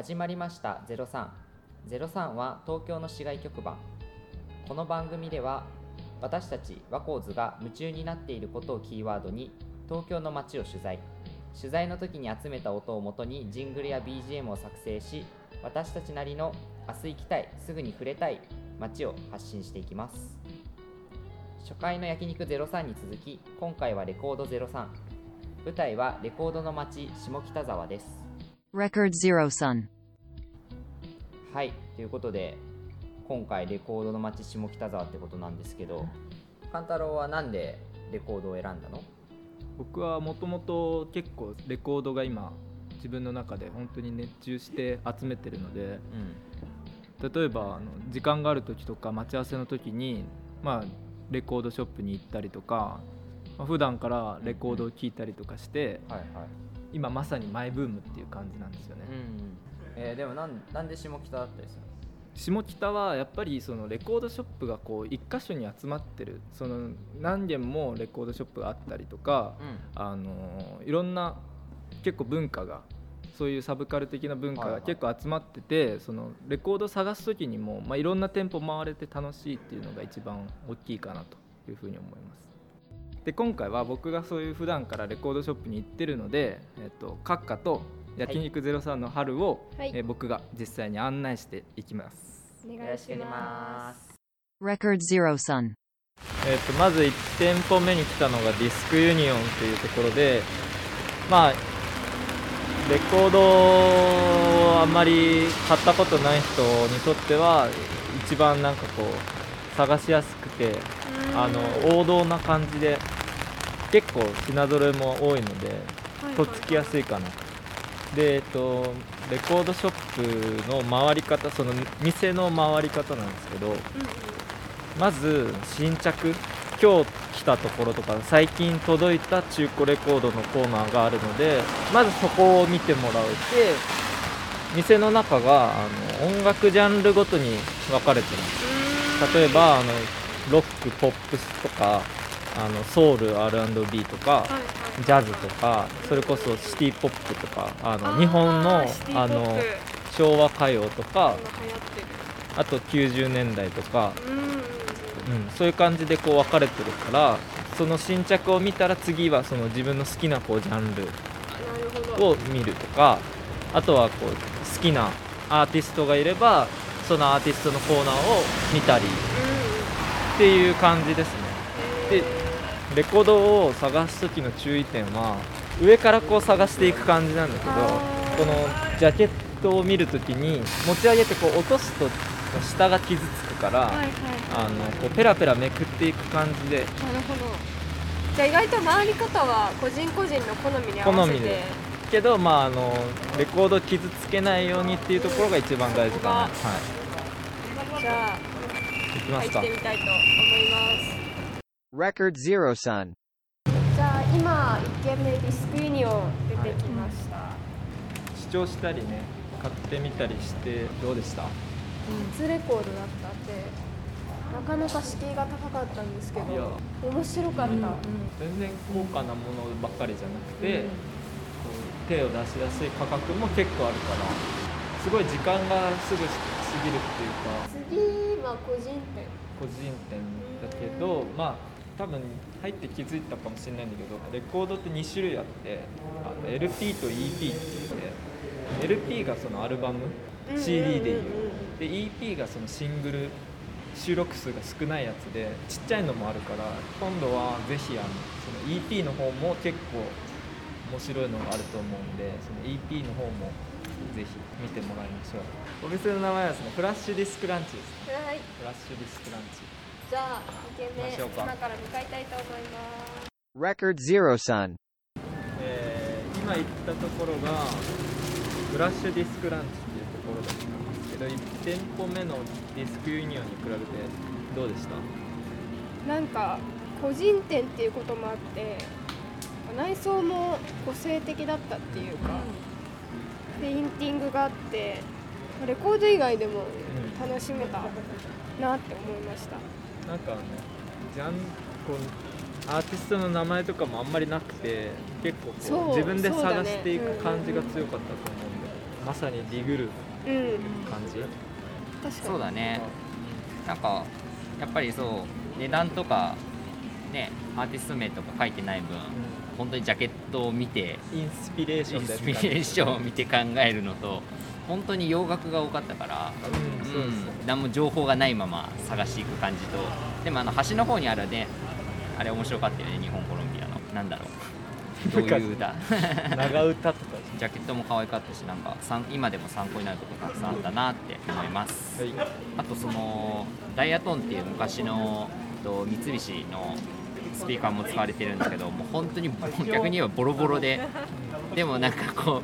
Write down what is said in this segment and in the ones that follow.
始まりました。03 03は東京の市街局番。この番組では私たちワコーズが夢中になっていることをキーワードに東京の街を取材。取材の時に集めた音をもとにジングルや BGM を作成し私たちなりの明日行きたいすぐに触れたい街を発信していきます。初回の焼肉03に続き今回はレコード03舞台はレコードの街下北沢です。Record Zero Sun. はいということで今回レコードの街下北沢ってことなんですけど勘太郎はなんでレコードを選んだの？僕はもともと結構レコードが今自分の中で本当に熱中して集めてるのでうん。例えばあの時間がある時とか待ち合わせの時にまあレコードショップに行ったりとか、まあ、普段からレコードを聴いたりとかしてはいはい今まさにマイブームっていう感じなんですよね、うんえーでもなんなんで下北だったりするの？下北はやっぱりそのレコードショップがこう一箇所に集まってる。その何軒もレコードショップがあったりとか、あのいろんな結構文化がそういうサブカル的な文化が結構集まってて、そのレコード探す時にも、まあ、いろんな店舗回れて楽しいっていうのが一番大きいかなというふうに思いますで今回は僕がそういう普段からレコードショップに行ってるので、えっと、閣下と焼肉03の春を、はいえー僕が実際に案内していきますお願いしよろしくお願いしま。ますす Record Zero Sun. えー、とまず1店舗目に来たのがディスクユニオンというところでまあレコードをあんまり買ったことない人にとっては一番なんかこう探しやすくてあの王道な感じで結構品揃えも多いのでとっつきやすいかな。でえっとレコードショップの回り方その店の回り方なんですけどまず新着今日来たところとか最近届いた中古レコードのコーナーがあるのでまずそこを見てもらえて店の中があの音楽ジャンルごとに分かれてるんです例えばあのロックポップスとかあのソウル R&B とかジャズとかそれこそシティポップとかあの日本のあの昭和歌謡とかあと90年代とか。うんそういう感じでこう分かれてるからその新着を見たら次はその自分の好きなこうジャンルを見るとかあとはこう好きなアーティストがいればそのアーティストのコーナーを見たりっていう感じですね。でレコードを探す時の注意点は上からこう探していく感じなんだけどこのジャケットを見るときに持ち上げてこう落とすと下が傷つくから、はいはい。あのこうペラペラめくっていく感じで。なるほど。じゃあ意外と回り方は個人個人の好みに合わせて。好みで。けど、まあ、あのレコード傷つけないようにっていうところが一番大事かな、はい、いきますか。入ってみたいと思いま Record Zero Sun. すじゃあ今1軒目ディスクユニオン出てきました、視聴したりね買ってみたりしてどうでした？初レコードだったんでなかなか敷居が高かったんですけど面白かった、全然高価なものばっかりじゃなくて、こう手を出しやすい価格も結構あるからすごい時間がすぐ過ぎるっていうか。次は個人店個人店だけどまあ多分入って気づいたかもしれないんだけどレコードって2種類あってあの LP と EP って言って LP がそのアルバム CD でいう。で EP がそのシングル収録数が少ないやつでちっちゃいのもあるから今度はぜひあのその EP の方も結構面白いのがあると思うんでその EP の方もぜひ見てもらいましょう。お店の名前はですねフラッシュディスクランチですはい。フラッシュディスクランチ。じゃあ2軒目行きましょうか。今から向かいたいと思います。Record Zero Sun. えー今行ったところがフラッシュディスクランチっていうところだったんですけど1店舗目のディスクユニオンに比べてどうでした？なんか個人店っていうこともあって内装も個性的だったっていうか、ペインティングがあってレコード以外でもうん楽しめたなって思いました、なんかねジャンこうアーティストの名前とかもあんまりなくて結構こそうう自分で探していく感じがうんうんうん強かったと思うんで、まさにディグるうん。感じ、確かに。そうだね。なんかやっぱりそう値段とかねアーティスト名とか書いてない分本当にジャケットを見てインスピレーションですインスピレーションを見て考えるのと本当に洋楽が多かったから、うんそうん何も情報がないまま探していく感じとでもあの端の方にあるねあれ面白かったよね日本コロンビアの。なんだろう。どういう歌。長歌とか。ジャケットも可愛かったしなんか参今でも参考になることたくさんあったなって思います、はい。あとそのダイヤトンっていう昔のと三菱のスピーカーも使われてるんだけどもう本当にもう逆に言えばボロボロででもなんかこ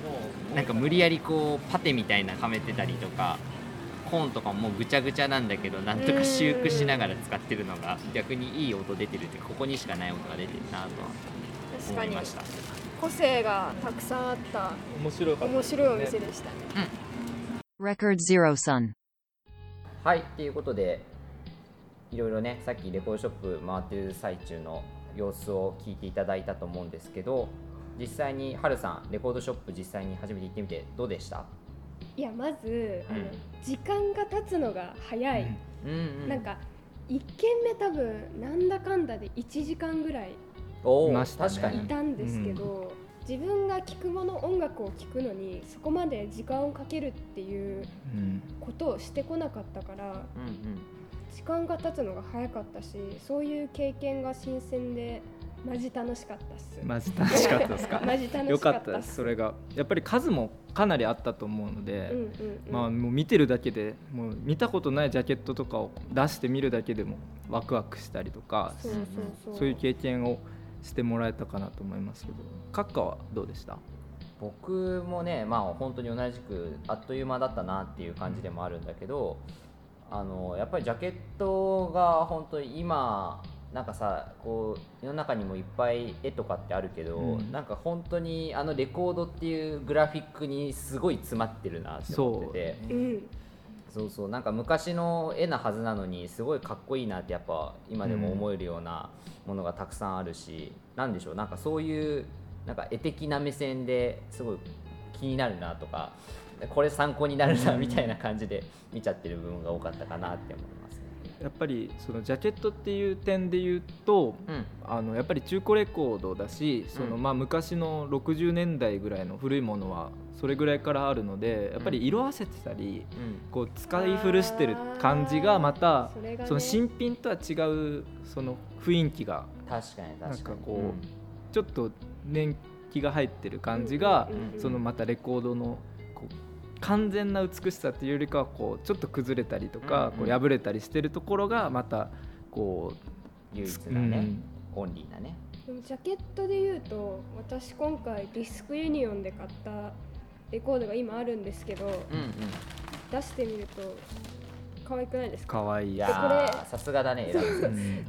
うなんか無理やりこうパテみたいなはめてたりとかコーンとかももうぐちゃぐちゃなんだけどなんとか修復しながら使ってるのが逆にいい音出てるってここにしかない音が出てるなとは確かに思いました。個性がたくさんあった面白かった。面白いお店でしたね。Record Zero Sun. はいっていうことでいろいろねさっきレコードショップ回ってる最中の様子を聞いていただいたと思うんですけど実際にハルさんレコードショップ実際に初めて行ってみてどうでした？いやまず、あのうん時間が経つのが早い、うん。うんなんか1軒目多分なんだかんだで1時間ぐらいいましたいたんですけど、自分が聴くもの音楽を聴くのにそこまで時間をかけるっていううん。ことをしてこなかったからうんうん時間が経つのが早かったしそういう経験が新鮮でマジ楽しかったっす。マジ楽しかったですか？マジ楽よかしかっっす。ったたです。それがやっぱり数もかなりあったと思うので、うんうんうん。まあもう見てるだけでもう見たことないジャケットとかを出してみるだけでもワクワクしたりとかそうそうそう。そういう経験をしてもらえたかなと思いますけど閣下はどうでした？僕もねまあ本当に同じくあっという間だったなっていう感じでもあるんだけどあのやっぱりジャケットが本当に今なんかさこう世の中にもいっぱい絵とかってあるけど、うん。なんか本当にあのレコードっていうグラフィックにすごい詰まってるなって思ってて。そう。うん。そうそうなんか昔の絵なはずなのにすごいかっこいいなってやっぱ今でも思えるようなものがたくさんあるし、なんでしょうなんかそういうなんか絵的な目線ですごい気になるなとかこれ参考になるなみたいな感じで見ちゃってる部分が多かったかなって思いますね。やっぱりそのジャケットっていう点で言うとうん。あのやっぱり中古レコードだしその、うん。まあ昔の60年代ぐらいの古いものはそれぐらいからあるのでやっぱり色あせてたり、うん。こう使い古してる感じがまたその新品とは違うその雰囲気が確かに確かに。なんかこうちょっと年季が入ってる感じが、そのまたレコードのこう完全な美しさっていうよりかはこうちょっと崩れたりとか、うんうん。こう破れたりしてるところがまたこ唯一う、なね、うん。オンリーなね。でもジャケットで言うと私今回ディスクユニオンで買ったレコードが今あるんですけどうん出してみると可愛くないですか？かわい。やさすがだね。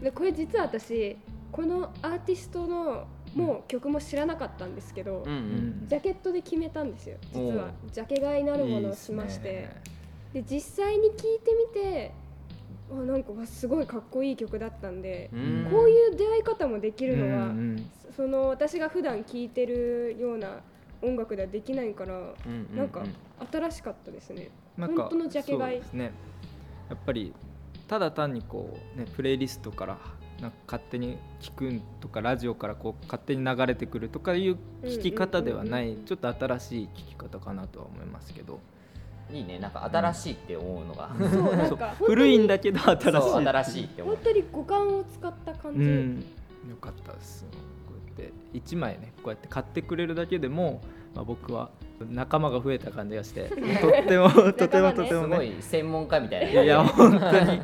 でこれ実は私このアーティストのもう曲も知らなかったんですけど、うんうん。ジャケットで決めたんですよ実は。ジャケ買いなるものをしまして。で実際に聴いてみてあなんかわすごいかっこいい曲だったんで、うん。こういう出会い方もできるのは、うんうんその私が普段聴いてるような音楽ではできないから、うんうんうん。なんか新しかったですね。なんか本当のジャケ買い。そうですね。やっぱりただ単にこうねプレイリストからなんか勝手に聞くとかラジオからこう勝手に流れてくるとかいう聞き方ではない、ちょっと新しい聞き方かなとは思いますけど。いいね。なんか新しいって思うのが、そうなん そうか古いんだけど新しい。新しいって思う。本当に五感を使った感じ、うん、よかったです。こうやって。1枚ねこうやって買ってくれるだけでも、まあ、僕は仲間が増えた感じがして とってもとてもとてすもね。ごい専門家みたいな。いや本当に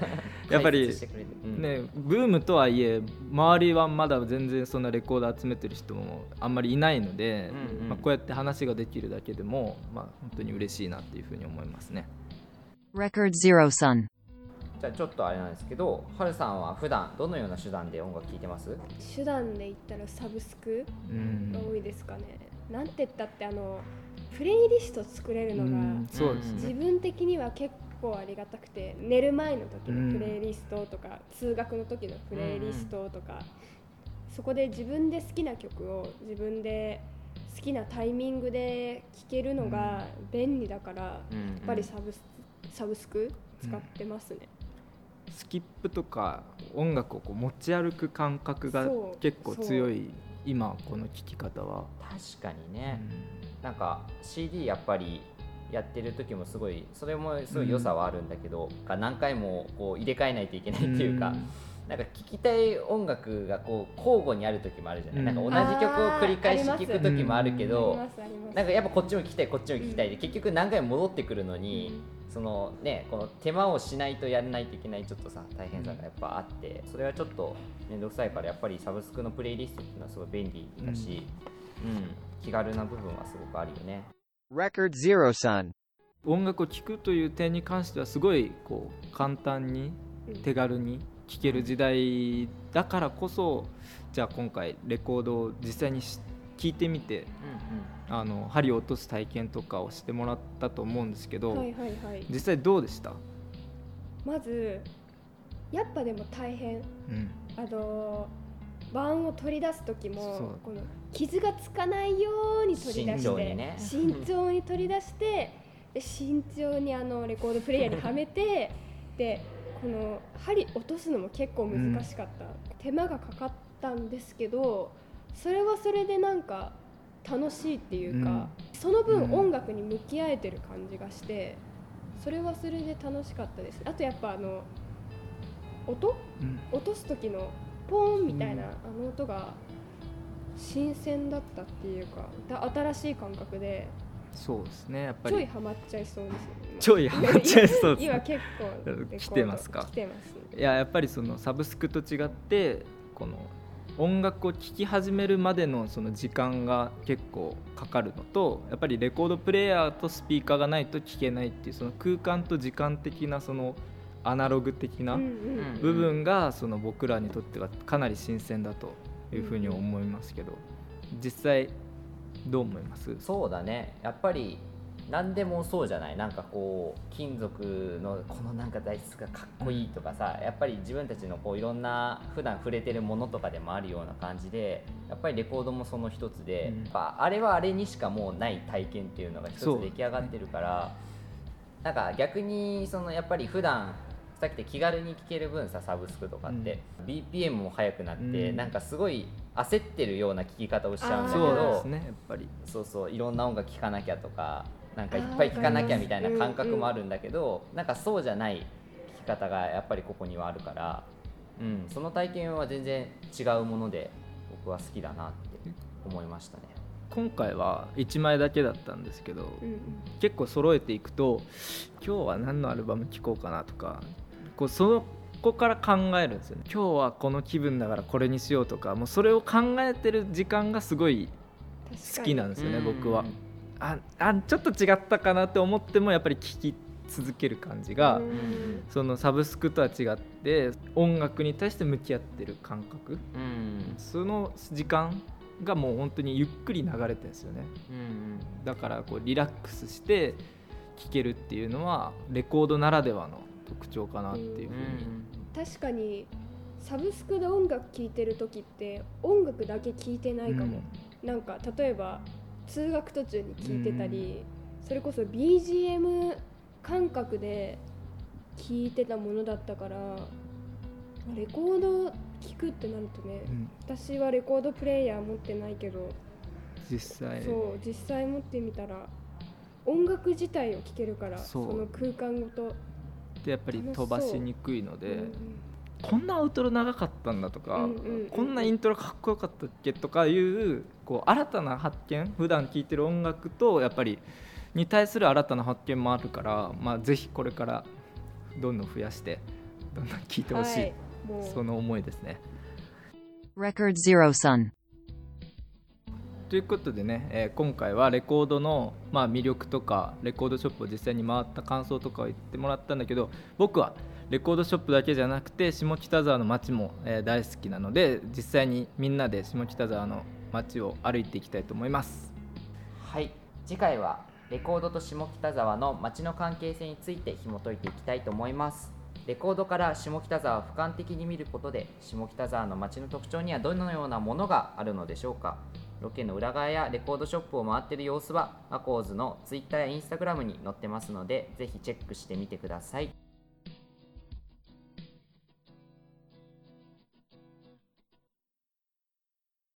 やっぱりね、ブームとはいえ周りはまだ全然そんなレコード集めてる人もあんまりいないので、うんうんまあ、こうやって話ができるだけでも、まあ、本当に嬉しいなっていうふうに思いますね。Record Zero Sun. じゃあちょっとあれなんですけどはるさんは普段どのような手段で音楽聴いてます？手段で言ったらサブスクうんが多いですかね、なんて言ったってあのプレイリスト作れるのが、うんそうです自ね。分的には結構ありがたくて寝る前の時のプレイリストとか、通学の時のプレイリストとか、そこで自分で好きな曲を自分で好きなタイミングで聴けるのが便利だから、やうん。っぱりサブスサブスク使ってますね、スキップとか音楽をこう持ち歩く感覚が結構強い今この聴き方は、確かにね、なんか CD やっぱりやってる時もすごいそれもすごい良さはあるんだけど、何回もこう入れ替えないといけないっていうか、なんか聴きたい音楽がこう交互にある時もあるじゃない、うん。なんか同じ曲を繰り返し聴く時もあるけど、なんかやっぱこっちも聴きたいこっちも聴きたいで、結局何回も戻ってくるのに、そのねこの手間をしないとやらないといけないちょっとさ大変さがやっぱあってそれはちょっと面倒くさいからやっぱりサブスクのプレイリストっていうのはすごい便利だし、うん。気軽な部分はすごくあるよね。Record Zero Sun. 音楽を聴くという点に関してはすごいこう簡単にうん手軽に聴ける時代だからこそじゃあ今回レコードを実際にし聴いてみてあの針を落とす体験とかをしてもらったと思うんですけど、はいはいはい。実際どうでした、まずやっぱでも大変。うん。あの盤を取り出す時もこの傷がつかないように取り出して慎重にね。慎重に取り出してで慎重にあのレコードプレイヤーにはめてでこの針落とすのも結構難しかった、手間がかかったんですけどそれはそれでなんか楽しいっていうか、その分うん音楽に向き合えてる感じがしてそれはそれで楽しかったです。あとやっぱあの音？うん。落とす時のポーンみたいな、あの音が新鮮だったっていうかだ新しい感覚でそうですねやっぱちょいりハマっちゃいそうですよね今。ちょいハマっちゃいそう。です今結構来てますか？来てますいややっぱりそのサブスクと違ってこの音楽を聴き始めるまでのその時間が結構かかるのとやっぱりレコードプレーヤーとスピーカーがないと聴けないっていうその空間と時間的なそのアナログ的な部分がその僕らにとってはかなり新鮮だというふうに思いますけど実際どう思います？そうだね。やっぱり何でもそうじゃない。なんかこう金属のこのなんか材質がかっこいいとかさやっぱり自分たちのこういろんな普段触れてるものとかでもあるような感じでやっぱりレコードもその一つで、うん。やっぱあれはあれにしかもうない体験っていうのが一つ出来上がってるから、なんか逆にそのやっぱり普段さっきで気軽に聴ける分さサブスクとかって、BPM も速くなって、うん。なんかすごい焦ってるような聴き方をしちゃうんだけそうでどすねやっぱり。そうそういろんな音楽聴かなきゃとかなんかいっぱい聴かなきゃみたいな感覚もあるんだけど、なんかそうじゃない聴き方がやっぱりここにはあるから、うん、その体験は全然違うもので僕は好きだなって思いましたね。今回は1枚だけだったんですけど、うん結構揃えていくと今日は何のアルバム聴こうかなとかこうそこから考えるんですよね。今日はこの気分だからこれにしようとかもうそれを考えてる時間がすごい好きなんですよね僕は。ああちょっと違ったかなって思ってもやっぱり聴き続ける感じが、うん。そのサブスクとは違って音楽に対して向き合ってる感覚。うん。その時間がもう本当にゆっくり流れてるんですよね。うん。だからこうリラックスして聴けるっていうのはレコードならではの特徴かなっていうふうに、確かにサブスクで音楽聴いてる時って音楽だけ聴いてないかも、なんか例えば通学途中に聴いてたり、それこそ BGM 感覚で聴いてたものだったからレコード聴くってなるとね、うん。私はレコードプレイヤー持ってないけど、実際。そう実際持ってみたら音楽自体を聴けるからその空間ごと、でやっぱり飛ばしにくいので、うんこんなアウトロ長かったんだとか、うんうんうんこんなイントロかっこよかったっけとかいうこう新たな発見普段聴いてる音楽とやっぱりに対する新たな発見もあるから、まあ、ぜひこれからどんどん増やしてどんどん聴いてほしい、はいその思いですね。Record Zero Sun. ということでね、えー今回はレコードの、まあ、魅力とかレコードショップを実際に回った感想とかを言ってもらったんだけど僕はレコードショップだけじゃなくて下北沢の街も、えー大好きなので実際にみんなで下北沢の街を歩いていきたいと思います。はい。次回はレコードと下北沢の街の関係性について紐解いていきたいと思います。レコードから下北沢を俯瞰的に見ることで下北沢の街の特徴にはどのようなものがあるのでしょうか。ロケの裏側やレコードショップを回っている様子はアコーズの Twitter や Instagram に載ってますのでぜひチェックしてみてください。